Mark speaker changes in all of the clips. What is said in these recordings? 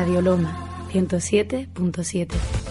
Speaker 1: Radio Loma 107.7.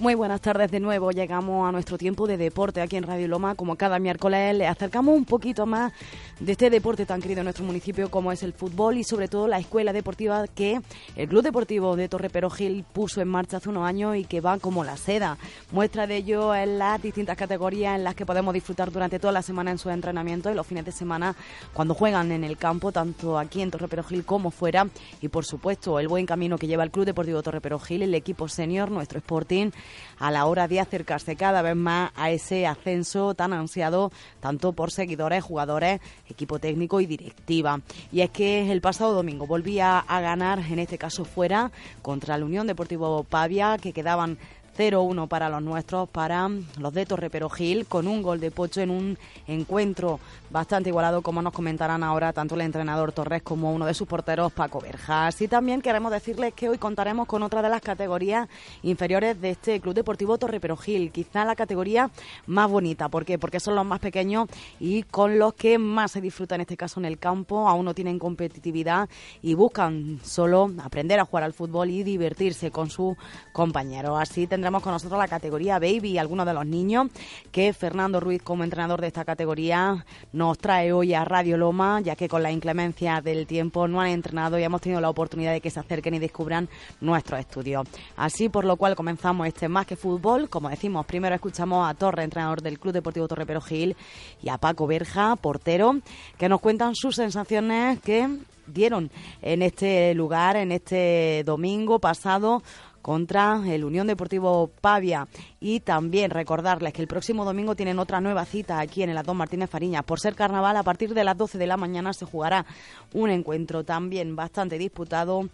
Speaker 2: Muy buenas tardes de nuevo. Llegamos a nuestro tiempo de deporte aquí en Radio Loma. Como cada miércoles, le acercamos un poquito más de este deporte tan querido en nuestro municipio como es el fútbol y sobre todo la escuela deportiva que el Club Deportivo de Torre Perogil puso en marcha hace unos años y que va como la seda. Muestra de ello en las distintas categorías en las que podemos disfrutar durante toda la semana en sus entrenamientos y los fines de semana cuando juegan en el campo, tanto aquí en Torre Perogil como fuera. Y por supuesto, el buen camino que lleva el Club Deportivo Torre Perogil, el equipo senior, nuestro Sporting a la hora de acercarse cada vez más a ese ascenso tan ansiado tanto por seguidores, jugadores, equipo técnico y directiva. Y es que el pasado domingo volvía a ganar, en este caso fuera, contra la Unión Deportivo Pavia, que quedaban 0-1 para los nuestros, para los de Torre Perogil, con un gol de Pocho en un encuentro bastante igualado, como nos comentarán ahora tanto el entrenador Torres como uno de sus porteros, Paco Berjas. Y también queremos decirles que hoy contaremos con otra de las categorías inferiores de este Club Deportivo Torre Perogil, quizá la categoría más bonita. ¿Por qué? Porque son los más pequeños y con los que más se disfruta en este caso en el campo, aún no tienen competitividad y buscan solo aprender a jugar al fútbol y divertirse con sus compañeros. Así tendremos con nosotros la categoría Baby y algunos de los niños que Fernando Ruiz, como entrenador de esta categoría, nos trae hoy a Radio Loma, ya que con la inclemencia del tiempo no han entrenado y hemos tenido la oportunidad de que se acerquen y descubran nuestros estudios. Así, por lo cual comenzamos este Más que Fútbol. Como decimos, primero escuchamos a Torre, entrenador del Club Deportivo Torre Perogil, y a Paco Berja, portero, que nos cuentan sus sensaciones que dieron en este lugar, en este domingo pasado contra el Unión Deportivo Pavia. Y también recordarles que el próximo domingo tienen otra nueva cita aquí en el Adón Martínez Fariña. Por ser carnaval, a partir de las 12 de la mañana se jugará un encuentro también bastante disputado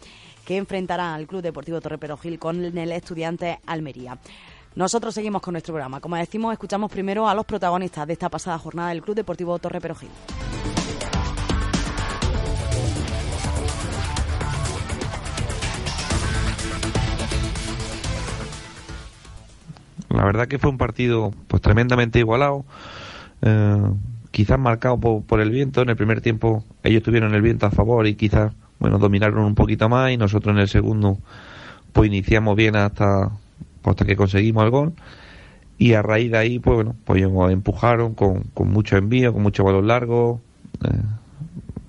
Speaker 2: que enfrentará al Club Deportivo Torre con el estudiante Almería. Nosotros seguimos con nuestro programa. Como decimos, escuchamos primero a los protagonistas de esta pasada jornada del Club Deportivo Torre Perogil.
Speaker 3: La verdad que fue un partido pues tremendamente igualado, eh, quizás marcado por, el viento. En el primer tiempo ellos tuvieron el viento a favor y quizás bueno dominaron un poquito más y nosotros en el segundo pues iniciamos bien hasta hasta que conseguimos el gol y a raíz de ahí pues bueno pues empujaron con, con mucho envío, con mucho balón largo eh,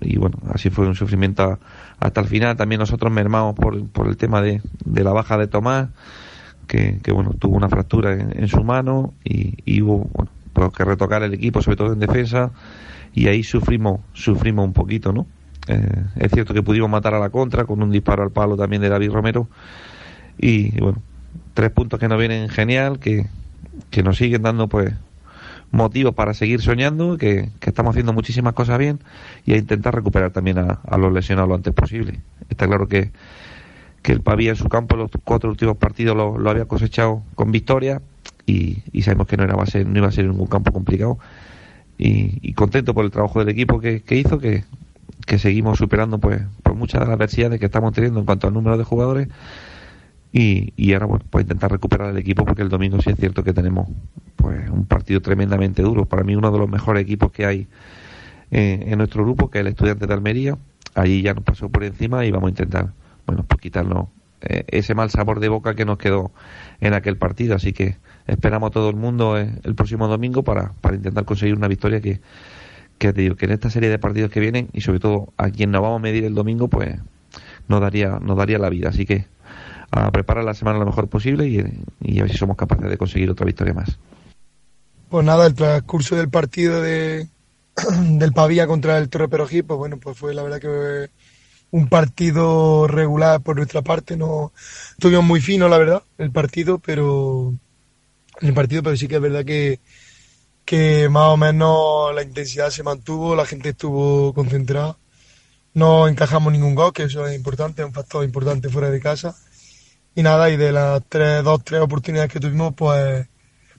Speaker 3: y bueno así fue un sufrimiento hasta el final. También nosotros mermamos por, por el tema de, de la baja de Tomás que, bueno, tuvo una fractura en, su mano y, hubo bueno, que retocar el equipo, sobre todo en defensa, y ahí sufrimos, sufrimos un poquito, ¿no? Eh, es cierto que pudimos matar a la contra con un disparo al palo también de David Romero y, bueno, tres puntos que nos vienen genial, que, que nos siguen dando pues motivos para seguir soñando, que, que, estamos haciendo muchísimas cosas bien y a intentar recuperar también a, a los lesionados lo antes posible. Está claro que que el Pavía en su campo los cuatro últimos partidos lo, había cosechado con victoria y, sabemos que no, era, ser, no iba a ser ningún campo complicado. Y, contento por el trabajo del equipo que, hizo, que, seguimos superando pues por muchas de las adversidades que estamos teniendo en cuanto al número de jugadores. Y, y ahora bueno pues intentar recuperar el equipo porque el domingo sí es cierto que tenemos pues un partido tremendamente duro. Para mí uno de los mejores equipos que hay en nuestro grupo que es el estudiante de Almería. Allí ya nos pasó por encima y vamos a intentar bueno, pues quitarnos eh, ese mal sabor de boca que nos quedó en aquel partido. Así que esperamos a todo el mundo eh, el próximo domingo para, para intentar conseguir una victoria que, que te digo que en esta serie de partidos que vienen y sobre todo a quien nos vamos a medir el domingo, pues nos daría, nos daría la vida. Así que a preparar la semana lo mejor posible y, y a ver si somos capaces de conseguir otra victoria más.
Speaker 4: Pues nada, el transcurso del partido de, del Pavía contra el Torre Perojí, pues bueno, pues fue la verdad que un partido regular por nuestra parte, no estuvimos muy fino la verdad, el partido, pero el partido, pero sí que es verdad que, que más o menos la intensidad se mantuvo, la gente estuvo concentrada, no encajamos ningún gol, que eso es importante, es un factor importante fuera de casa. Y nada, y de las tres, dos, tres oportunidades que tuvimos, pues,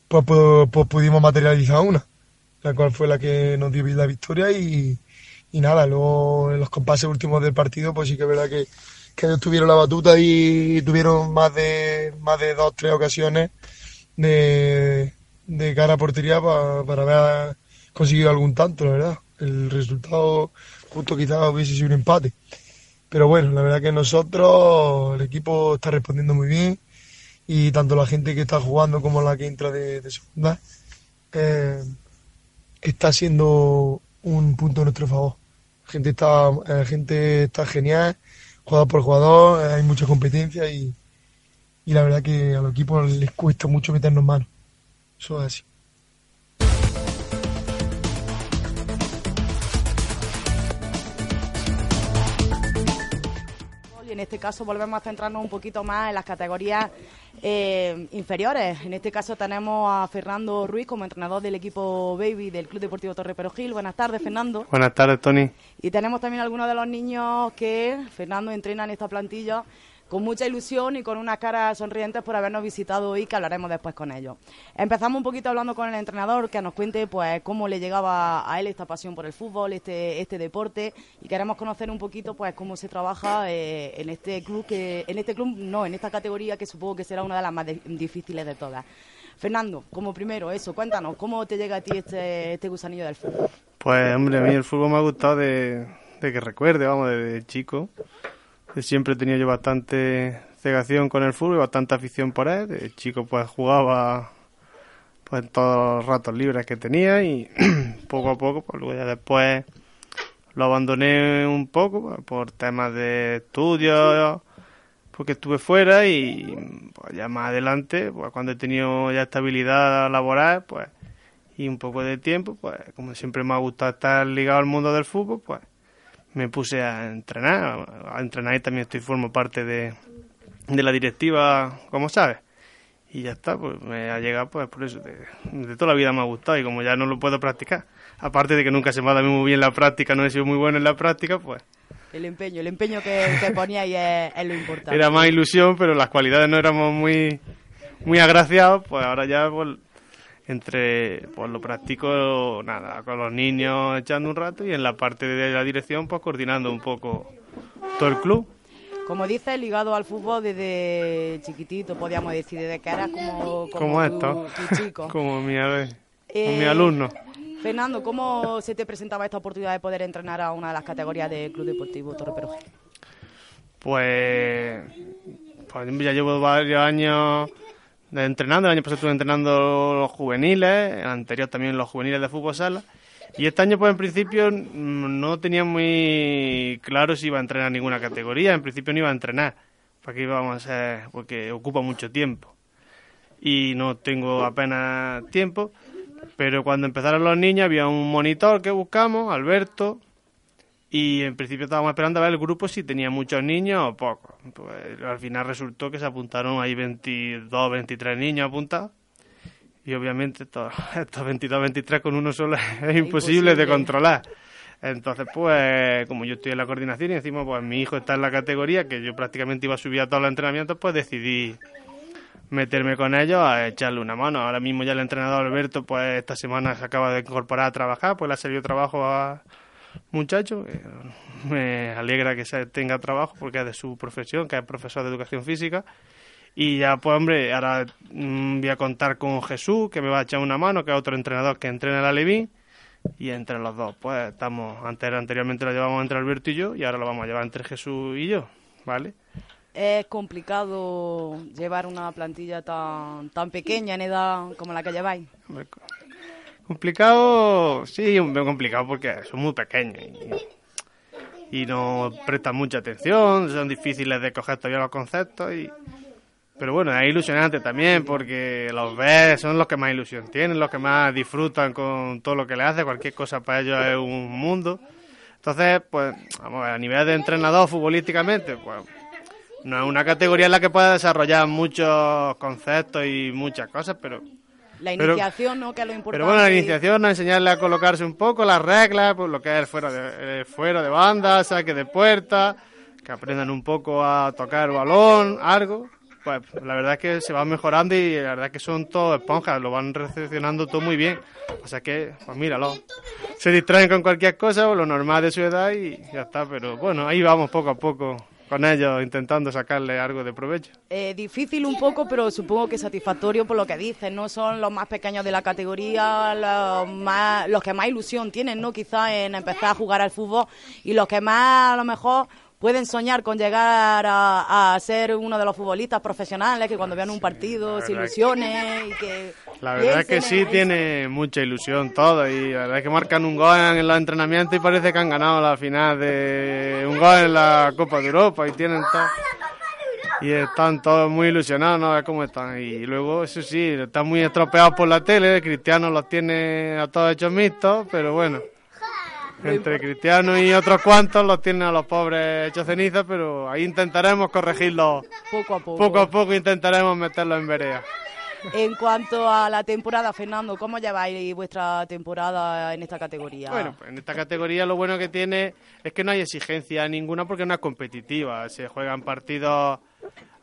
Speaker 4: pues, pues, pues pudimos materializar una, la cual fue la que nos dio la victoria y, y nada, luego en los compases últimos del partido, pues sí que es verdad que, que ellos tuvieron la batuta y tuvieron más de, más de dos, tres ocasiones de, de cara a portería para, para haber conseguido algún tanto, la verdad. El resultado justo quizás hubiese sido un empate. Pero bueno, la verdad que nosotros, el equipo está respondiendo muy bien y tanto la gente que está jugando como la que entra de, de segunda eh, está siendo un punto a nuestro favor. La gente está, la gente está genial, jugador por jugador, hay mucha competencia y, y la verdad que a los equipos les cuesta mucho meternos manos. Eso es así.
Speaker 2: Y en este caso volvemos a centrarnos un poquito más en las categorías eh, inferiores. En este caso tenemos a Fernando Ruiz como entrenador del equipo Baby del Club Deportivo Torre Perogil. Buenas tardes, Fernando.
Speaker 5: Buenas tardes, Tony.
Speaker 2: Y tenemos también algunos de los niños que Fernando entrena en esta plantilla con mucha ilusión y con unas caras sonrientes por habernos visitado hoy, que hablaremos después con ellos. Empezamos un poquito hablando con el entrenador, que nos cuente pues cómo le llegaba a él esta pasión por el fútbol, este, este deporte, y queremos conocer un poquito pues cómo se trabaja eh, en este club, que en este club, no, en esta categoría que supongo que será una de las más de- difíciles de todas. Fernando, como primero, eso, cuéntanos, ¿cómo te llega a ti este, este gusanillo del fútbol?
Speaker 5: Pues, hombre, a mí el fútbol me ha gustado de, de que recuerde, vamos, desde chico. Siempre he tenido yo bastante cegación con el fútbol y bastante afición por él. De chico, pues jugaba pues en todos los ratos libres que tenía y poco a poco, pues luego ya después lo abandoné un poco pues, por temas de estudio, porque estuve fuera y pues, ya más adelante, pues cuando he tenido ya estabilidad laboral, pues y un poco de tiempo, pues como siempre me ha gustado estar ligado al mundo del fútbol, pues me puse a entrenar, a entrenar y también estoy formo parte de, de la directiva, como sabes. Y ya está, pues me ha llegado pues por eso, de, de toda la vida me ha gustado y como ya no lo puedo practicar, aparte de que nunca se me ha dado muy bien la práctica, no he sido muy bueno en la práctica, pues
Speaker 2: El empeño, el empeño que, que poníais es, es lo importante.
Speaker 5: era más ilusión, pero las cualidades no éramos muy muy agraciados, pues ahora ya pues, entre pues lo practico nada, con los niños echando un rato y en la parte de la dirección pues coordinando un poco todo el club.
Speaker 2: Como dices, ligado al fútbol desde chiquitito, podríamos decir, desde que eras como, como,
Speaker 5: esto,
Speaker 2: tu chico.
Speaker 5: como mi, ave-
Speaker 2: Eh,
Speaker 5: mi alumno.
Speaker 2: Fernando, ¿cómo se te presentaba esta oportunidad de poder entrenar a una de las categorías del Club Deportivo Torre Perugil?
Speaker 5: Pues, pues ya llevo varios años entrenando. El año pasado estuve entrenando los juveniles, el anterior también los juveniles de fútbol sala. Y este año, pues en principio, mm, no tenía muy claro si iba a entrenar ninguna categoría. En principio no iba a entrenar, porque íbamos a ser, porque ocupa mucho tiempo. Y no tengo apenas tiempo. Pero cuando empezaron los niños había un monitor que buscamos, Alberto, y en principio estábamos esperando a ver el grupo si tenía muchos niños o pocos. Pues al final resultó que se apuntaron ahí 22, 23 niños apuntados. Y obviamente estos, estos 22, 23 con uno solo es imposible, de controlar. Entonces, pues, como yo estoy en la coordinación y encima, pues mi hijo está en la categoría, que yo prácticamente iba a subir a todos los entrenamientos, pues decidí meterme con ellos a echarle una mano. Ahora mismo ya el entrenador Alberto, pues esta semana se acaba de incorporar a trabajar, pues le ha servido trabajo a muchacho. eh, Me alegra que se tenga trabajo porque es de su profesión, que es profesor de educación física. Y ya, pues hombre, ahora mm, voy a contar con Jesús, que me va a echar una mano, que es otro entrenador que entrena la Levín. Y entre los dos, pues estamos, antes, anteriormente lo llevamos entre Alberto y yo, y ahora lo vamos a llevar entre Jesús y yo, ¿vale?
Speaker 2: ¿Es complicado llevar una plantilla tan, tan pequeña en edad como la que lleváis?
Speaker 5: Complicado, sí, un complicado porque son muy pequeños y, no prestan mucha atención, son difíciles de coger todavía los conceptos y... Pero bueno, es ilusionante también porque los ves, son los que más ilusión tienen, los que más disfrutan con todo lo que le hace, cualquier cosa para ellos es un mundo. Entonces, pues, vamos, a nivel de entrenador futbolísticamente, pues no es una categoría en la que pueda desarrollar muchos conceptos y muchas cosas, pero
Speaker 2: la iniciación, ¿no? Que es lo importante.
Speaker 5: Pero bueno, la iniciación, ¿no? enseñarle a colocarse un poco las reglas, pues lo que es el fuera de, fuera de banda, saque de puerta, que aprendan un poco a tocar balón, algo. Pues la verdad es que se va mejorando y la verdad es que son todos esponjas, lo van recepcionando todo muy bien. O sea que, pues míralo. Se distraen con cualquier cosa, lo normal de su edad y ya está. Pero bueno, ahí vamos poco a poco con ellos intentando sacarle algo de provecho.
Speaker 2: Eh, difícil un poco, pero supongo que satisfactorio por lo que dices, ¿no? Son los más pequeños de la categoría, los, más, los que más ilusión tienen, ¿no? Quizás en empezar a jugar al fútbol y los que más a lo mejor pueden soñar con llegar a, ser uno de los futbolistas profesionales que cuando vean un partido se ilusione y que
Speaker 5: la verdad es que sí tiene mucha ilusión todo y la verdad es que marcan un gol en los entrenamientos y parece que han ganado la final de un gol en la Copa de Europa y tienen todo. Y están todos muy ilusionados, no ver cómo están. Y luego, eso sí, están muy estropeados por la tele, Cristiano los tiene a todos hechos mixtos, pero bueno, entre Cristiano y otros cuantos los tienen a los pobres hechos ceniza, pero ahí intentaremos corregirlo
Speaker 2: poco a poco.
Speaker 5: Poco a poco intentaremos meterlo en vereda.
Speaker 2: En cuanto a la temporada, Fernando, ¿cómo lleváis vuestra temporada en esta categoría?
Speaker 5: Bueno, pues en esta categoría lo bueno que tiene es que no hay exigencia ninguna porque no es competitiva. Se juegan partidos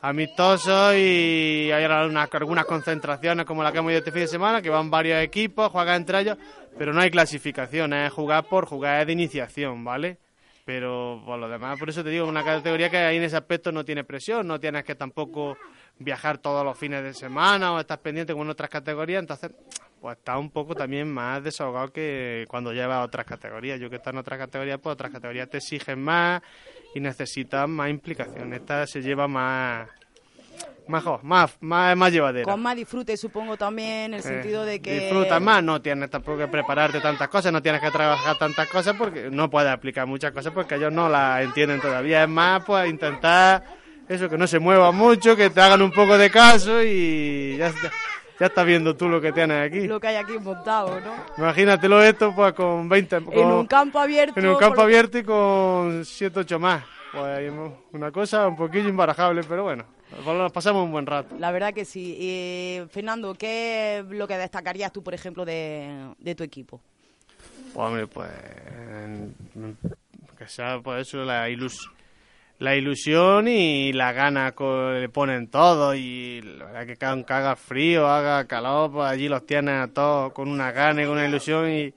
Speaker 5: amistosos y hay algunas, concentraciones como la que hemos ido este fin de semana, que van varios equipos, juegan entre ellos, pero no hay clasificación, es jugar por jugar de iniciación, ¿vale? Pero por lo demás, por eso te digo, una categoría que ahí en ese aspecto no tiene presión, no tienes que tampoco viajar todos los fines de semana o estás pendiente con otras categorías, entonces pues está un poco también más desahogado que cuando llevas otras categorías. Yo que estoy en otras categorías, pues otras categorías te exigen más y necesitan más implicación. Esta se lleva más mejor, más, más, más llevadera.
Speaker 2: Con más disfrute, supongo también, en el sentido de que...
Speaker 5: Disfrutas más, no tienes tampoco que prepararte tantas cosas, no tienes que trabajar tantas cosas porque no puedes aplicar muchas cosas porque ellos no las entienden todavía. Es más, pues intentar eso, que no se mueva mucho, que te hagan un poco de caso y ya está. Ya estás viendo tú lo que tienes aquí.
Speaker 2: Lo que hay aquí montado, ¿no?
Speaker 5: Imagínatelo esto pues con 20...
Speaker 2: en un campo abierto.
Speaker 5: En un campo abierto y con 7, 8 más. Pues una cosa un poquillo imbarajable, pero bueno, nos pasamos un buen rato.
Speaker 2: La verdad que sí. Y, Fernando, ¿qué es lo que destacarías tú, por ejemplo, de, de tu equipo?
Speaker 5: Pues, hombre, pues... Que sea, pues eso, la ilusión la ilusión y la gana le ponen todo y la verdad que cada haga frío, haga calor, pues allí los tienen a todos con una gana y con una ilusión y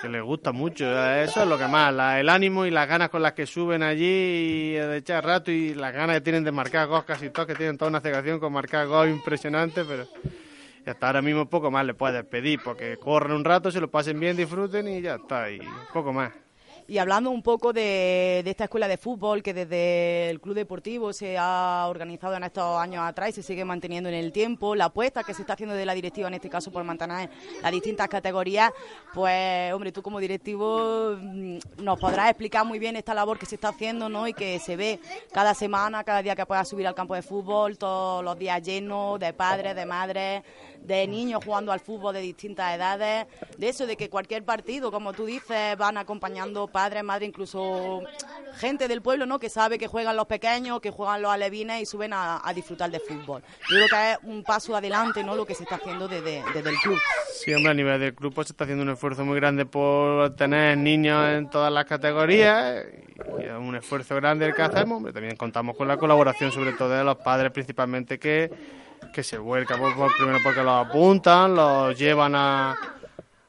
Speaker 5: que les gusta mucho. Eso es lo que más, el ánimo y las ganas con las que suben allí y de echar rato y las ganas que tienen de marcar gol casi todos, que tienen toda una cegación con marcar gol impresionante, pero hasta ahora mismo poco más le puedes pedir, porque corren un rato, se lo pasen bien, disfruten y ya está, y poco más.
Speaker 2: Y hablando un poco de, esta escuela de fútbol que desde el Club Deportivo se ha organizado en estos años atrás y se sigue manteniendo en el tiempo, la apuesta que se está haciendo de la directiva en este caso por mantener las distintas categorías, pues hombre, tú como directivo mm, nos podrás explicar muy bien esta labor que se está haciendo ¿no? y que se ve cada semana, cada día que puedas subir al campo de fútbol, todos los días llenos de padres, de madres de niños jugando al fútbol de distintas edades, de eso, de que cualquier partido, como tú dices, van acompañando padres, madres, incluso gente del pueblo, ¿no? Que sabe que juegan los pequeños, que juegan los alevines y suben a, disfrutar de fútbol. Yo creo que es un paso adelante, ¿no? Lo que se está haciendo desde, el club.
Speaker 5: Sí, hombre, a nivel del club pues, se está haciendo un esfuerzo muy grande por tener niños en todas las categorías y es un esfuerzo grande el que hacemos. también contamos con la colaboración sobre todo de los padres principalmente que que se vuelca por, primero porque los apuntan, los llevan a,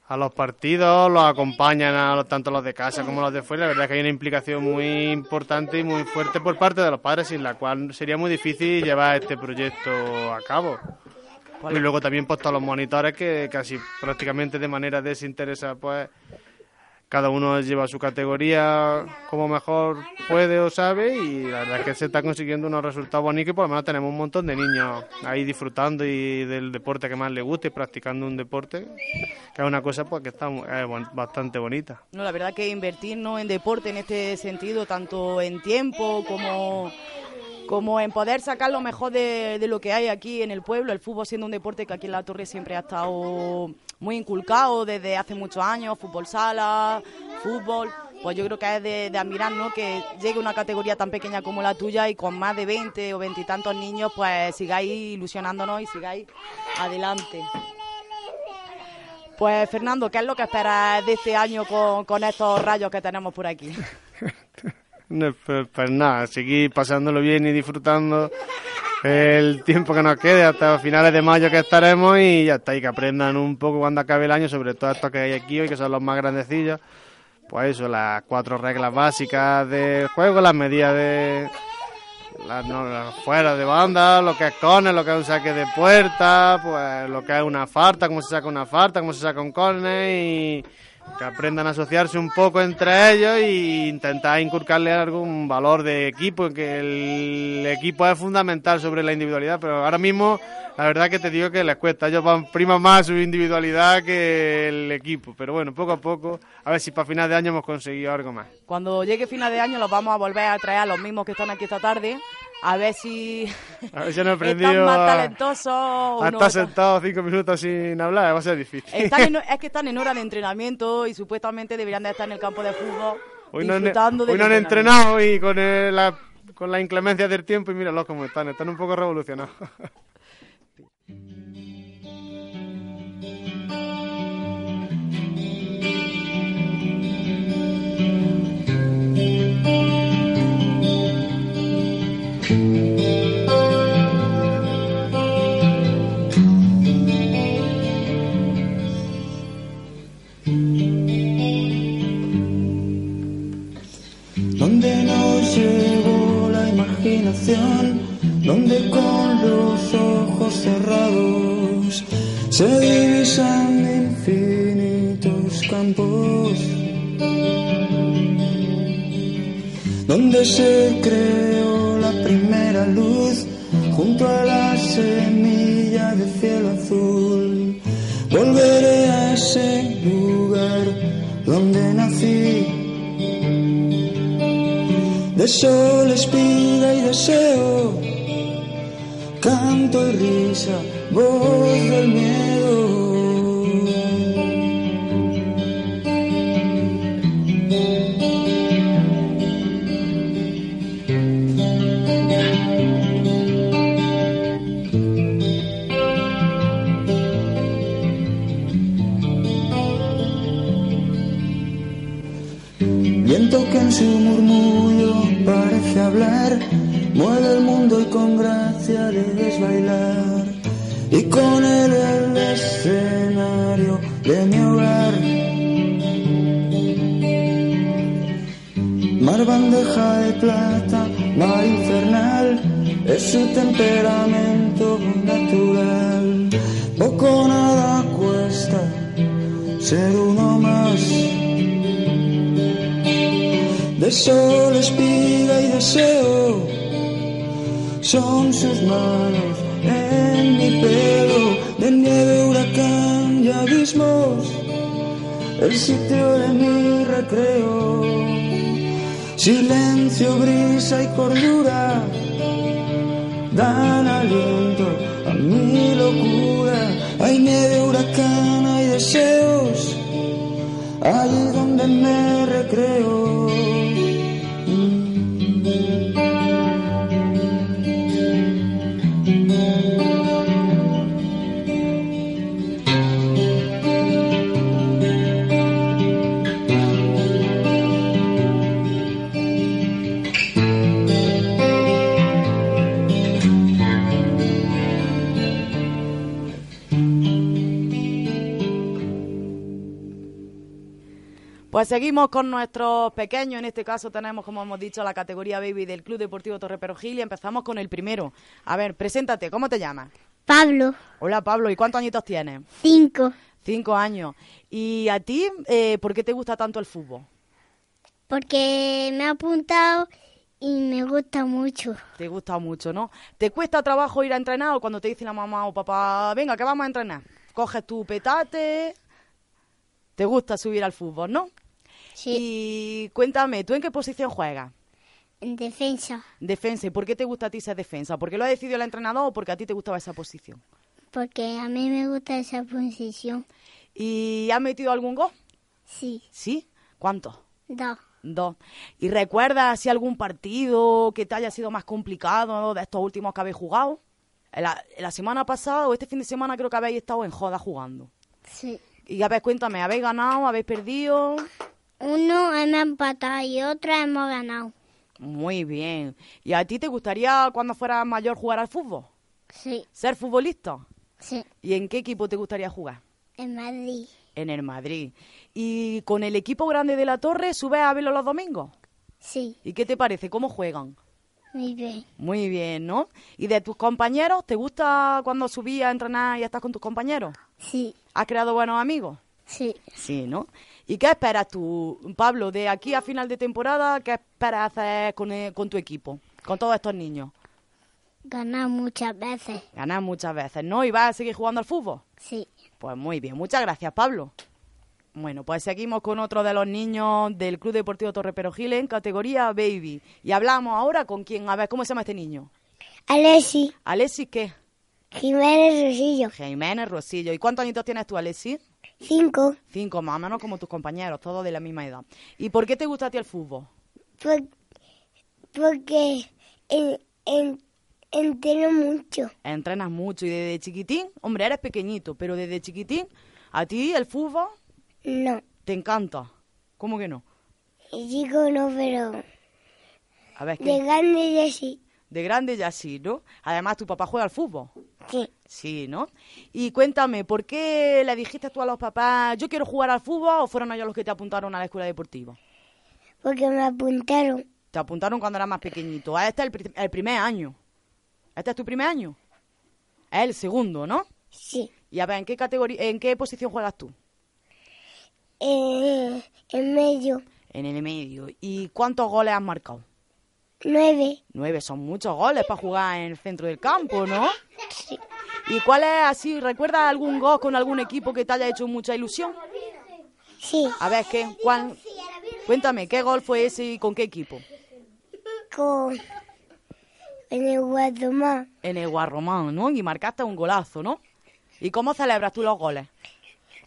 Speaker 5: a los partidos, los acompañan a tanto los de casa como los de fuera. La verdad es que hay una implicación muy importante y muy fuerte por parte de los padres, sin la cual sería muy difícil llevar este proyecto a cabo. Y luego también pues todos los monitores que casi prácticamente de manera desinteresada pues cada uno lleva su categoría como mejor puede o sabe y la verdad es que se está consiguiendo unos resultados bonitos y por lo tenemos un montón de niños ahí disfrutando y del deporte que más les guste y practicando un deporte que es una cosa pues que está bastante bonita.
Speaker 2: No, la verdad que invertir en deporte en este sentido, tanto en tiempo como como en poder sacar lo mejor de, lo que hay aquí en el pueblo, el fútbol siendo un deporte que aquí en La Torre siempre ha estado muy inculcado desde hace muchos años, fútbol sala, fútbol, pues yo creo que es de, admirar ¿no? que llegue una categoría tan pequeña como la tuya y con más de 20 o 20 y tantos niños, pues sigáis ilusionándonos y sigáis adelante. Pues Fernando, ¿qué es lo que esperas de este año con, con estos rayos que tenemos por aquí?
Speaker 5: pues, pues nada, seguir pasándolo bien y disfrutando el tiempo que nos quede hasta finales de mayo que estaremos y ya está, y que aprendan un poco cuando acabe el año, sobre todo estos que hay aquí hoy, que son los más grandecillos. Pues eso, las cuatro reglas básicas del juego, las medidas de las, no, fuera de banda, lo que es cone, lo que es un saque de puerta, pues lo que es una farta, cómo se saca una farta, cómo se saca un cone y que aprendan a asociarse un poco entre ellos e intentar inculcarle algún valor de equipo, que el equipo es fundamental sobre la individualidad, pero ahora mismo la verdad que te digo que les cuesta, ellos van prima más su individualidad que el equipo, pero bueno, poco a poco, a ver si para final de año hemos conseguido algo más.
Speaker 2: Cuando llegue final de año los vamos a volver a traer a los mismos que están aquí esta tarde a ver si,
Speaker 5: a ver si han aprendido
Speaker 2: más talentosos.
Speaker 5: A, estar sentados cinco minutos sin hablar va a ser difícil.
Speaker 2: es que están en hora de entrenamiento y supuestamente deberían de estar en el campo de fútbol
Speaker 5: hoy
Speaker 2: disfrutando
Speaker 5: no han, Hoy no han entrenado y con, la, con la inclemencia del tiempo y míralos cómo están, están un poco revolucionados.
Speaker 6: donde con los ojos cerrados se divisan infinitos campos, donde se creó la primera luz junto a la semilla de cielo azul. Volveré a ese lugar donde nací de sol, espiga y deseo, canto y risa, voz del miedo. Parece hablar, mueve el mundo y con gracia le desbailar. Y con él el escenario de mi hogar. Mar bandeja de plata, mar infernal, es su temperamento natural. Poco nada cuesta ser uno más sol, espiga y deseo. Son sus manos en mi pelo, de nieve, huracán y abismos, el sitio de mi recreo. Silencio, brisa y cordura dan aliento a mi locura. Hay nieve, huracán, hay deseos, allí donde me recreo.
Speaker 2: Pues seguimos con nuestros pequeños. En este caso tenemos, como hemos dicho, la categoría baby del Club Deportivo Torre Perojil y empezamos con el primero. A ver, preséntate, ¿cómo te llamas?
Speaker 7: Pablo.
Speaker 2: Hola Pablo, ¿y cuántos añitos tienes?
Speaker 7: Cinco.
Speaker 2: Cinco años. ¿Y a ti, eh, por qué te gusta tanto el fútbol?
Speaker 7: Porque me ha apuntado y me gusta mucho.
Speaker 2: Te gusta mucho, ¿no? ¿Te cuesta trabajo ir a entrenar o cuando te dice la mamá o papá, venga, que vamos a entrenar? Coges tu petate, te gusta subir al fútbol, ¿no?
Speaker 7: Sí.
Speaker 2: Y cuéntame, ¿tú en qué posición juegas?
Speaker 7: En defensa.
Speaker 2: Defensa. ¿Y por qué te gusta a ti ser defensa? ¿Porque lo ha decidido el entrenador o porque a ti te gustaba esa posición?
Speaker 7: Porque a mí me gusta esa posición.
Speaker 2: ¿Y has metido algún gol?
Speaker 7: Sí.
Speaker 2: ¿Sí? ¿Cuántos?
Speaker 7: Dos.
Speaker 2: Dos. ¿Y recuerdas si algún partido que te haya sido más complicado de estos últimos que habéis jugado? La, la semana pasada o este fin de semana creo que habéis estado en joda jugando.
Speaker 7: Sí.
Speaker 2: Y a ver, cuéntame, ¿habéis ganado? ¿Habéis perdido?
Speaker 7: Uno hemos empatado y otro hemos ganado.
Speaker 2: Muy bien. ¿Y a ti te gustaría cuando fueras mayor jugar al fútbol?
Speaker 7: Sí.
Speaker 2: ¿Ser futbolista?
Speaker 7: Sí.
Speaker 2: ¿Y en qué equipo te gustaría jugar?
Speaker 7: En Madrid.
Speaker 2: En el Madrid. ¿Y con el equipo grande de la Torre subes a verlo los domingos?
Speaker 7: Sí.
Speaker 2: ¿Y qué te parece? ¿Cómo juegan?
Speaker 7: Muy bien.
Speaker 2: Muy bien, ¿no? ¿Y de tus compañeros? ¿Te gusta cuando subías a entrenar y estás con tus compañeros?
Speaker 7: Sí.
Speaker 2: ¿Has creado buenos amigos?
Speaker 7: Sí.
Speaker 2: Sí, ¿no? ¿Y qué esperas tú, Pablo, de aquí a final de temporada? ¿Qué esperas hacer con, el- con tu equipo, con todos estos niños?
Speaker 7: Ganar muchas veces.
Speaker 2: Ganar muchas veces, ¿no? ¿Y vas a seguir jugando al fútbol?
Speaker 7: Sí.
Speaker 2: Pues muy bien, muchas gracias, Pablo. Bueno, pues seguimos con otro de los niños del Club Deportivo Torre Perojil en categoría Baby. Y hablamos ahora con quién, a ver, ¿cómo se llama este niño?
Speaker 7: Alexi.
Speaker 2: ¿Alexis qué?
Speaker 7: Jiménez Rosillo.
Speaker 2: Jiménez Rosillo. ¿Y cuántos añitos tienes tú, Alexis?
Speaker 7: Cinco.
Speaker 2: Cinco, más o menos como tus compañeros, todos de la misma edad. ¿Y por qué te gusta a ti el fútbol?
Speaker 7: Por- porque en, en, entreno mucho.
Speaker 2: Entrenas mucho y desde chiquitín, hombre, eres pequeñito, pero desde chiquitín, a ti el fútbol
Speaker 7: No.
Speaker 2: te encanta. ¿Cómo que no?
Speaker 7: Chico no, pero
Speaker 2: A ver, ¿qué?
Speaker 7: de grande ya sí.
Speaker 2: De grande ya sí, ¿no? Además, tu papá juega al fútbol.
Speaker 7: Sí.
Speaker 2: Sí, ¿no? Y cuéntame, ¿por qué le dijiste tú a los papás, yo quiero jugar al fútbol o fueron ellos los que te apuntaron a la escuela deportiva?
Speaker 7: Porque me apuntaron.
Speaker 2: Te apuntaron cuando eras más pequeñito. Ah, Este es el, el primer año. ¿Este es tu primer año? Es el segundo, ¿no?
Speaker 7: Sí.
Speaker 2: Y a ver, ¿en qué categoría, en qué posición juegas tú?
Speaker 7: Eh, en medio.
Speaker 2: En el medio. ¿Y cuántos goles has marcado?
Speaker 7: Nueve.
Speaker 2: Nueve, son muchos goles para jugar en el centro del campo, ¿no?
Speaker 7: Sí.
Speaker 2: ¿Y cuál es así? ¿Recuerdas algún gol con algún equipo que te haya hecho mucha ilusión?
Speaker 7: Sí.
Speaker 2: A ver, ¿qué? ¿Cuál? Cuéntame, ¿qué gol fue ese y con qué equipo?
Speaker 7: Con. En el Guatemala.
Speaker 2: En el Guarromán, ¿no? Y marcaste un golazo, ¿no? ¿Y cómo celebras tú los goles?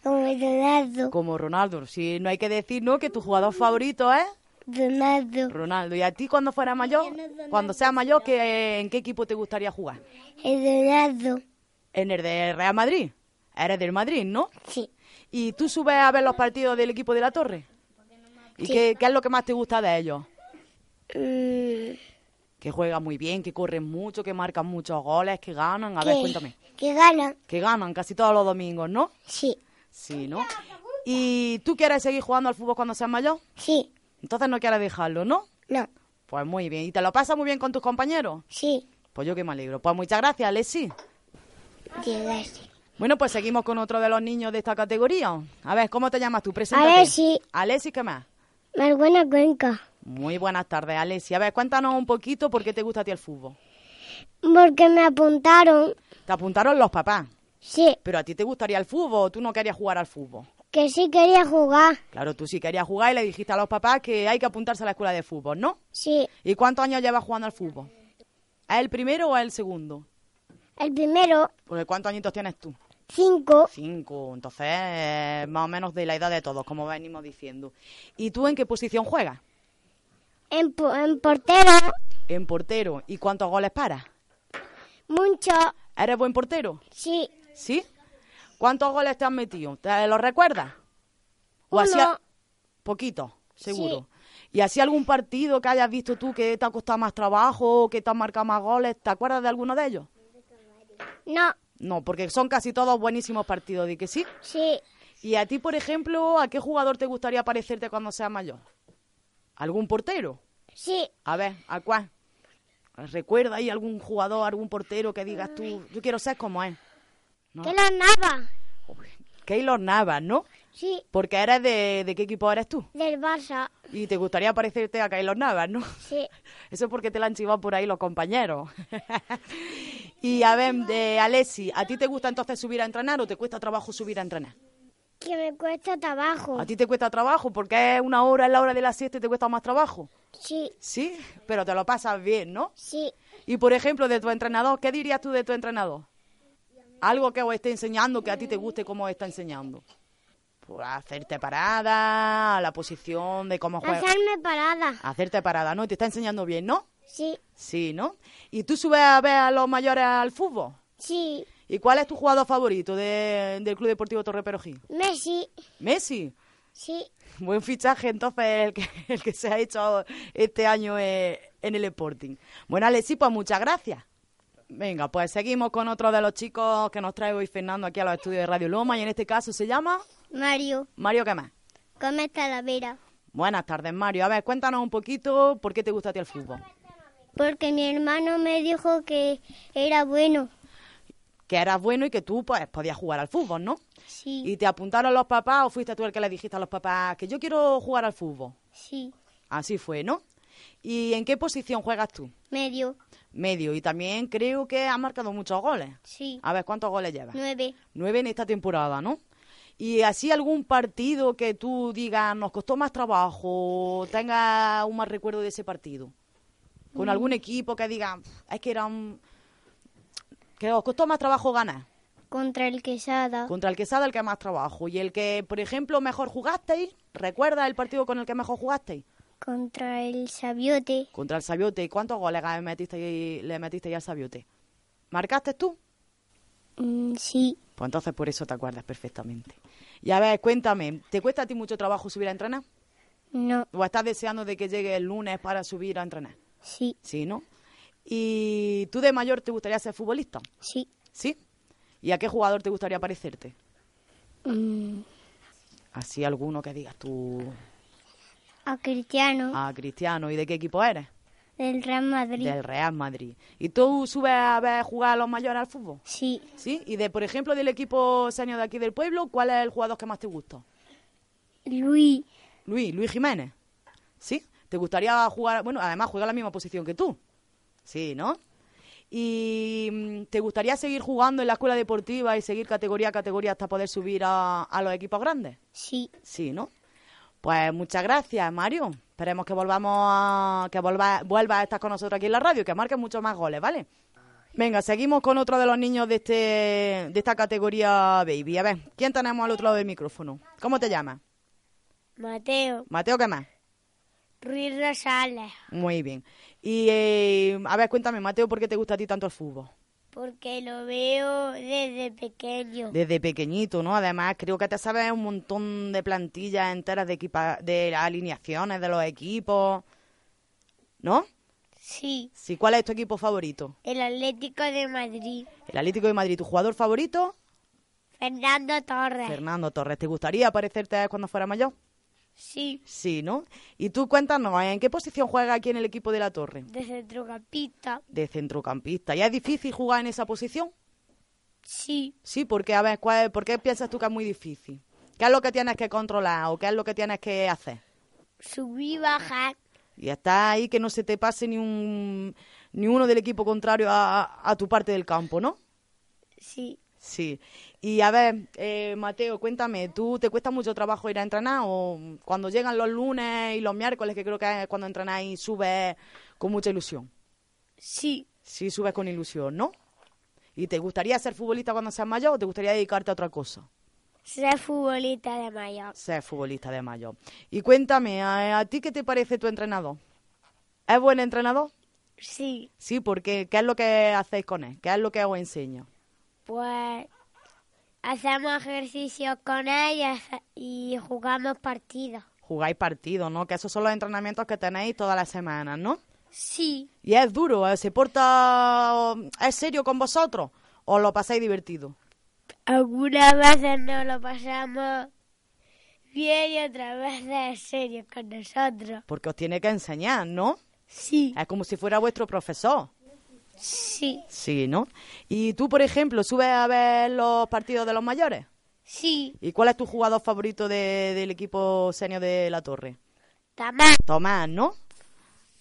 Speaker 7: Como Ronaldo.
Speaker 2: Como Ronaldo. Si no hay que decir, ¿no? Que tu jugador favorito es
Speaker 7: Ronaldo.
Speaker 2: Ronaldo. ¿Y a ti cuando fueras mayor, cuando seas mayor, ¿qué, ¿en qué equipo te gustaría jugar?
Speaker 7: El Ronaldo.
Speaker 2: En el de Real Madrid. Eres del Madrid, ¿no?
Speaker 7: Sí.
Speaker 2: ¿Y tú subes a ver los partidos del equipo de la Torre? ¿Y
Speaker 7: Sí.
Speaker 2: qué, qué es lo que más te gusta de ellos?
Speaker 7: Mm,
Speaker 2: Que juegan muy bien, que corren mucho, que marcan muchos goles, que ganan. A ver,
Speaker 7: que-
Speaker 2: cuéntame.
Speaker 7: Que gana.
Speaker 2: Que ganan casi todos los domingos, ¿no?
Speaker 7: Sí.
Speaker 2: Sí, ¿no? ¿Y tú quieres seguir jugando al fútbol cuando seas mayor?
Speaker 7: Sí.
Speaker 2: Entonces no quieres dejarlo, ¿no?
Speaker 7: No.
Speaker 2: Pues muy bien. ¿Y te lo pasas muy bien con tus compañeros?
Speaker 7: Sí.
Speaker 2: Pues yo que me alegro. Pues muchas gracias, Alexi.
Speaker 7: Llegaste.
Speaker 2: Bueno, pues seguimos con otro de los niños de esta categoría. A ver, ¿cómo te llamas tú? Preséntate.
Speaker 7: Alexi.
Speaker 2: Alexi, ¿qué más?
Speaker 7: Marguana Cuenca.
Speaker 2: Muy buenas tardes, Alexi. A ver, cuéntanos un poquito por qué te gusta a ti el fútbol.
Speaker 7: Porque me apuntaron.
Speaker 2: Te apuntaron los papás.
Speaker 7: Sí.
Speaker 2: Pero a ti te gustaría el fútbol o tú no querías jugar al fútbol.
Speaker 7: Que sí quería jugar.
Speaker 2: Claro, tú sí querías jugar y le dijiste a los papás que hay que apuntarse a la escuela de fútbol, ¿no?
Speaker 7: Sí.
Speaker 2: ¿Y cuántos años llevas jugando al fútbol? ¿Es el primero o es el segundo?
Speaker 7: El primero,
Speaker 2: Porque ¿cuántos añitos tienes tú?
Speaker 7: cinco.
Speaker 2: Cinco. Entonces, eh, más o menos de la edad de todos, como venimos diciendo. ¿Y tú en qué posición juegas?
Speaker 7: En, po- en portero,
Speaker 2: En portero. ¿Y cuántos goles paras?
Speaker 7: mucho.
Speaker 2: ¿Eres buen portero?
Speaker 7: Sí.
Speaker 2: ¿Sí? ¿Cuántos goles te has metido? ¿Te los recuerdas? ¿O hacía poquito, seguro? ¿Y así algún partido que hayas visto tú que te ha costado más trabajo, que te han marcado más goles? ¿Te acuerdas de alguno de ellos?
Speaker 7: No.
Speaker 2: No, porque son casi todos buenísimos partidos, ¿de que sí?
Speaker 7: Sí.
Speaker 2: ¿Y a ti, por ejemplo, a qué jugador te gustaría parecerte cuando seas mayor? ¿Algún portero?
Speaker 7: Sí.
Speaker 2: A ver, ¿a cuál? ¿Recuerda ahí algún jugador, algún portero que digas tú, yo quiero ser como él? No.
Speaker 7: La nava.
Speaker 2: Keylor Navas, ¿no?
Speaker 7: Sí,
Speaker 2: Porque eres de, de qué equipo eres tú.
Speaker 7: del Barça.
Speaker 2: Y te gustaría parecerte a Keylor Navas, ¿no?
Speaker 7: Sí,
Speaker 2: Eso es porque te la han chivado por ahí los compañeros. y a ver, de Alessi, ¿a ti te gusta entonces subir a entrenar o te cuesta trabajo subir a entrenar?
Speaker 7: que me cuesta trabajo.
Speaker 2: ¿A ti te cuesta trabajo porque es una hora en la hora de las siesta y te cuesta más trabajo?
Speaker 7: Sí,
Speaker 2: Sí, pero te lo pasas bien, ¿no?
Speaker 7: sí,
Speaker 2: Y por ejemplo, de tu entrenador, ¿qué dirías tú de tu entrenador? Algo que os esté enseñando que a ti te guste cómo os está enseñando. Por hacerte parada, la posición de cómo juegas.
Speaker 7: hacerme parada.
Speaker 2: Hacerte parada, ¿no? Te está enseñando bien, ¿no?
Speaker 7: Sí,
Speaker 2: Sí, ¿no? ¿Y tú subes a ver a los mayores al fútbol?
Speaker 7: sí,
Speaker 2: ¿Y cuál es tu jugador favorito de- del Club Deportivo Torre Perojí?
Speaker 7: Messi.
Speaker 2: Messi.
Speaker 7: Sí,
Speaker 2: Buen fichaje entonces el que, el que se ha hecho este año eh, en el Sporting. Bueno, Alexi, pues muchas gracias. Venga, pues seguimos con otro de los chicos que nos trae hoy Fernando aquí a los estudios de Radio Loma y en este caso se llama
Speaker 7: Mario,
Speaker 2: Mario ¿qué más?
Speaker 7: come talavera.
Speaker 2: Buenas tardes, Mario. A ver, cuéntanos un poquito por qué te gusta a ti el fútbol.
Speaker 7: Porque mi hermano me dijo que era bueno.
Speaker 2: Que eras bueno y que tú pues podías jugar al fútbol, ¿no?
Speaker 7: Sí,
Speaker 2: ¿Y te apuntaron los papás o fuiste tú el que le dijiste a los papás que yo quiero jugar al fútbol?
Speaker 7: sí,
Speaker 2: Así fue, ¿no? ¿Y en qué posición juegas tú?
Speaker 7: medio.
Speaker 2: Medio. Y también creo que has marcado muchos goles.
Speaker 7: Sí,
Speaker 2: A ver, ¿cuántos goles llevas?
Speaker 7: nueve.
Speaker 2: Nueve en esta temporada, ¿no? ¿Y así algún partido que tú digas nos costó más trabajo, tenga un mal recuerdo de ese partido? ¿Con algún equipo que diga, es que era un... que os costó más trabajo ganar?
Speaker 7: Contra el Quesada.
Speaker 2: Contra el que sabe el que más trabajo. Y el que, por ejemplo, mejor jugasteis, ¿recuerda el partido con el que mejor jugasteis?
Speaker 7: Contra el Sabiote.
Speaker 2: Contra el Sabiote. ¿Y cuántos goles le metiste, le metiste al Sabiote? ¿Marcaste tú?
Speaker 7: Mm, sí,
Speaker 2: Pues entonces por eso te acuerdas perfectamente. Y a ver, cuéntame, ¿te cuesta a ti mucho trabajo subir a entrenar?
Speaker 7: no,
Speaker 2: ¿O estás deseando de que llegue el lunes para subir a entrenar?
Speaker 7: sí,
Speaker 2: Sí, ¿no? ¿Y tú de mayor te gustaría ser futbolista?
Speaker 7: sí.
Speaker 2: ¿Sí? ¿Y a qué jugador te gustaría parecerte?
Speaker 7: Mm,
Speaker 2: Así alguno que digas tú
Speaker 7: a Cristiano
Speaker 2: a Cristiano. ¿Y de qué equipo eres?
Speaker 7: del Real Madrid.
Speaker 2: Del Real Madrid. ¿Y tú subes a ver jugar a los mayores al fútbol?
Speaker 7: Sí,
Speaker 2: ¿Sí? ¿Y de, por ejemplo, del equipo senior de aquí del pueblo, cuál es el jugador que más te gusta?
Speaker 7: Luis.
Speaker 2: Luis, Luis Jiménez. ¿Sí? ¿Te gustaría jugar? Bueno, además juega la misma posición que tú. Sí, ¿no? ¿Y mm, te gustaría seguir jugando en la escuela deportiva y seguir categoría a categoría hasta poder subir a, a los equipos grandes?
Speaker 7: Sí,
Speaker 2: Sí, ¿no? Pues muchas gracias, Mario. Esperemos que volvamos a, que volva, vuelvas a estar con nosotros aquí en la radio que marques muchos más goles, ¿vale? Venga, seguimos con otro de los niños de este de esta categoría baby. A ver, ¿quién tenemos al otro lado del micrófono? ¿Cómo te llamas?
Speaker 7: Mateo.
Speaker 2: Mateo, ¿qué más?
Speaker 7: Ruiz Rosales.
Speaker 2: Muy bien. Y, eh, a ver, cuéntame, Mateo, ¿por qué te gusta a ti tanto el fútbol?
Speaker 7: Porque lo veo desde pequeño.
Speaker 2: Desde pequeñito, ¿no? Además, creo que te sabes un montón de plantillas enteras de, equipa de alineaciones de los equipos, ¿no?
Speaker 7: Sí,
Speaker 2: Sí, ¿cuál es tu equipo favorito?
Speaker 7: el Atlético de Madrid.
Speaker 2: El Atlético de Madrid. ¿Tu jugador favorito?
Speaker 7: Fernando Torres.
Speaker 2: Fernando Torres. ¿Te gustaría parecerte cuando fuera mayor?
Speaker 7: Sí,
Speaker 2: Sí, ¿no? Y tú cuéntanos, ¿en qué posición juega aquí en el equipo de la Torre?
Speaker 7: de centrocampista.
Speaker 2: De centrocampista. ¿Y es difícil jugar en esa posición?
Speaker 7: Sí,
Speaker 2: Sí, porque, a ver, ¿cuál- ¿por qué piensas tú que es muy difícil? ¿Qué es lo que tienes que controlar o qué es lo que tienes que hacer?
Speaker 7: subí, bajar.
Speaker 2: Y está ahí que no se te pase ni un ni uno del equipo contrario a, a tu parte del campo, ¿no?
Speaker 7: Sí,
Speaker 2: Sí. Y a ver, eh, Mateo, cuéntame, ¿tú te cuesta mucho trabajo ir a entrenar o cuando llegan los lunes y los miércoles, que creo que es cuando entrenáis, subes con mucha ilusión?
Speaker 7: sí,
Speaker 2: Sí, subes con ilusión, ¿no? ¿Y te gustaría ser futbolista cuando seas mayor o te gustaría dedicarte a otra cosa?
Speaker 7: ser futbolista de mayor.
Speaker 2: Ser futbolista de mayor. Y cuéntame, ¿a, a ti qué te parece tu entrenador? ¿Es buen entrenador?
Speaker 7: Sí,
Speaker 2: Sí, porque ¿qué es lo que hacéis con él? ¿Qué es lo que os enseña?
Speaker 7: Pues hacemos ejercicios con él y, jugamos partidos.
Speaker 2: Jugáis partidos, ¿no? Que esos son los entrenamientos que tenéis todas las semanas, ¿no?
Speaker 7: Sí,
Speaker 2: Y es duro, ¿eh? ¿se porta... ¿Es serio con vosotros? ¿O lo pasáis divertido?
Speaker 7: algunas veces nos lo pasamos bien y otras veces serio con nosotros.
Speaker 2: Porque os tiene que enseñar, ¿no?
Speaker 7: Sí,
Speaker 2: Es como si fuera vuestro profesor.
Speaker 7: Sí,
Speaker 2: Sí, ¿no? ¿Y tú, por ejemplo, subes a ver los partidos de los mayores?
Speaker 7: Sí.
Speaker 2: ¿Y cuál es tu jugador favorito de- del equipo senior de la Torre?
Speaker 7: Tomás.
Speaker 2: Tomás, ¿no?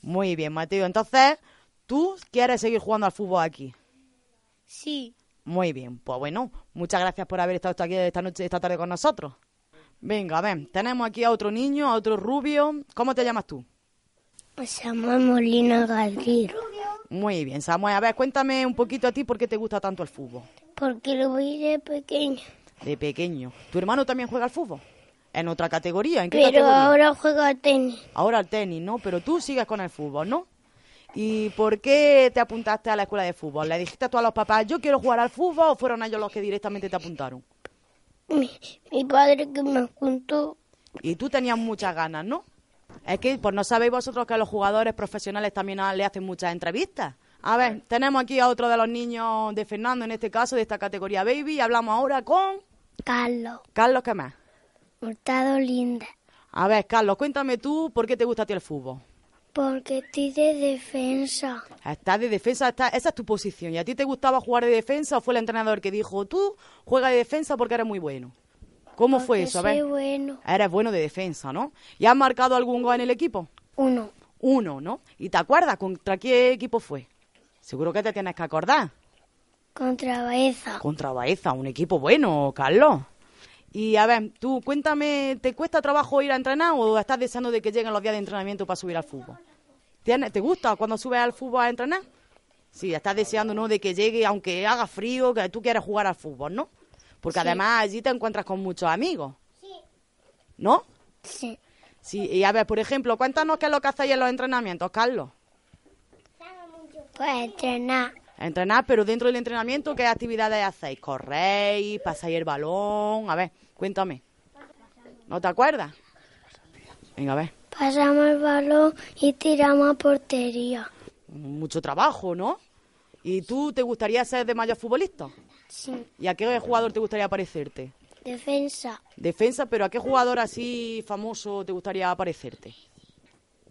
Speaker 2: Muy bien, Mateo. Entonces, ¿tú quieres seguir jugando al fútbol aquí?
Speaker 7: Sí.
Speaker 2: Muy bien, pues bueno, muchas gracias por haber estado aquí esta noche, esta tarde con nosotros. Venga, a ver, tenemos aquí a otro niño, a otro rubio. ¿Cómo te llamas tú?
Speaker 7: Samuel Molina Garrido.
Speaker 2: Muy bien, Samuel. A ver, cuéntame un poquito a ti por qué te gusta tanto el fútbol.
Speaker 7: Porque lo voy de pequeño.
Speaker 2: De pequeño. ¿Tu hermano también juega al fútbol? ¿En otra categoría? ¿En qué
Speaker 7: Pero
Speaker 2: categoría?
Speaker 7: ahora juega tenis.
Speaker 2: Ahora al tenis, ¿no? Pero tú sigues con el fútbol, ¿no? ¿Y por qué te apuntaste a la escuela de fútbol? ¿Le dijiste tú a los papás, yo quiero jugar al fútbol o fueron ellos los que directamente te apuntaron?
Speaker 7: Mi, mi padre que me contó.
Speaker 2: Y tú tenías muchas ganas, ¿no? Es que, pues no sabéis vosotros que los jugadores profesionales también a- le hacen muchas entrevistas. A ver, tenemos aquí a otro de los niños de Fernando, en este caso, de esta categoría Baby, y hablamos ahora con
Speaker 7: Carlos.
Speaker 2: Carlos, ¿qué más?
Speaker 7: Hurtado Linda.
Speaker 2: A ver, Carlos, cuéntame tú por qué te gusta a ti el fútbol.
Speaker 7: Porque estoy de defensa.
Speaker 2: Estás de defensa, está- esa es tu posición. ¿Y a ti te gustaba jugar de defensa o fue el entrenador que dijo, tú juega de defensa porque eres muy bueno? ¿Cómo fue eso? A
Speaker 7: soy
Speaker 2: ver.
Speaker 7: bueno.
Speaker 2: Eres bueno de defensa, ¿no? ¿Y has marcado algún gol en el equipo?
Speaker 7: Uno.
Speaker 2: Uno, ¿no? ¿Y te acuerdas contra qué equipo fue? Seguro que te tienes que acordar.
Speaker 7: Contra Baeza.
Speaker 2: Contra Baeza, un equipo bueno, Carlos. Y a ver, tú cuéntame, ¿te cuesta trabajo ir a entrenar o estás deseando de que lleguen los días de entrenamiento para subir al fútbol? ¿Tienes- ¿Te gusta cuando subes al fútbol a entrenar? Sí, estás deseando, ¿no? De que llegue, aunque haga frío, que tú quieres jugar al fútbol, ¿no? Porque
Speaker 7: Sí.
Speaker 2: además allí te encuentras con muchos amigos. ¿No?
Speaker 7: Sí.
Speaker 2: Sí, y a ver, por ejemplo, cuéntanos qué es lo que hacéis en los entrenamientos, Carlos.
Speaker 7: Pues entrenar.
Speaker 2: Entrenar, pero dentro del entrenamiento, ¿qué actividades hacéis? ¿Corréis? ¿Pasáis el balón? A ver, cuéntame. ¿No te acuerdas? Venga, a ver.
Speaker 7: Pasamos el balón y tiramos a portería.
Speaker 2: Mucho trabajo, ¿no? ¿Y tú te gustaría ser de mayor futbolista?
Speaker 7: Sí.
Speaker 2: ¿Y a qué jugador te gustaría parecerte?
Speaker 7: Defensa.
Speaker 2: Defensa, pero ¿a qué jugador así famoso te gustaría parecerte?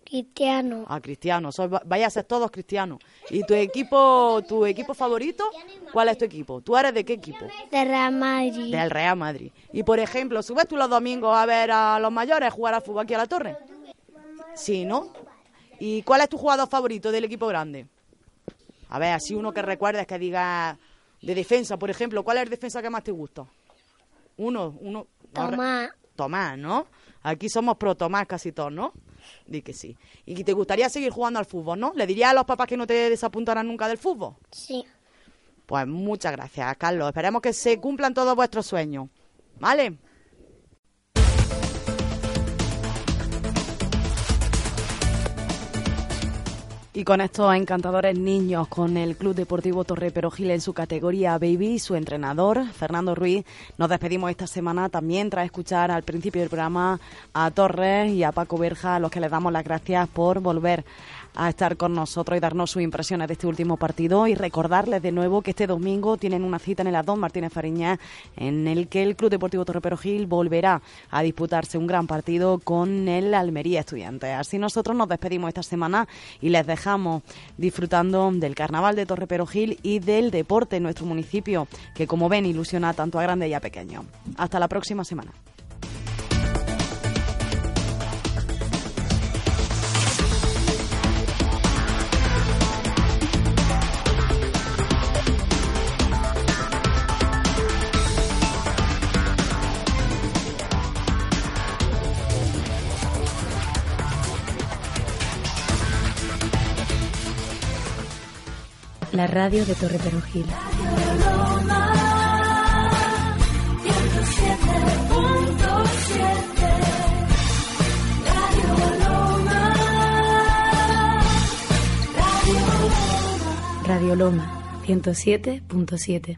Speaker 7: Cristiano.
Speaker 2: A Cristiano, sois- vais a ser todos cristianos. ¿Y tu equipo, tu equipo favorito? ¿Cuál es tu equipo? ¿Tú eres de qué equipo?
Speaker 7: De Real Madrid.
Speaker 2: Del Real Madrid. Y por ejemplo, ¿subes tú los domingos a ver a los mayores jugar al fútbol aquí a la torre? Sí, ¿no? ¿Y cuál es tu jugador favorito del equipo grande? A ver, así uno que recuerdes que diga de defensa, por ejemplo, ¿cuál es el defensa que más te gusta? Uno, uno.
Speaker 7: Tomás.
Speaker 2: Tomás, ¿no? Aquí somos pro Tomás casi todos, ¿no? Di que sí. ¿Y te gustaría seguir jugando al fútbol, no? ¿Le dirías a los papás que no te desapuntaran nunca del fútbol?
Speaker 7: Sí.
Speaker 2: Pues muchas gracias, Carlos. Esperemos que se cumplan todos vuestros sueños. ¿Vale? Y con estos encantadores niños, con el Club Deportivo Torre Perojil en su categoría Baby su entrenador, Fernando Ruiz, nos despedimos esta semana también tras escuchar al principio del programa a Torres y a Paco Berja, a los que les damos las gracias por volver a estar con nosotros y darnos sus impresiones de este último partido y recordarles de nuevo que este domingo tienen una cita en el Adón Martínez Fariña en el que el Club Deportivo Torre Perojil volverá a disputarse un gran partido con el Almería Estudiantes. Así nosotros nos despedimos esta semana y les dejamos disfrutando del Carnaval de Torre Perojil y del deporte en nuestro municipio que como ven ilusiona tanto a grandes y a pequeños. Hasta la próxima semana.
Speaker 1: La radio de Torre Perugil. Radio Loma 107.7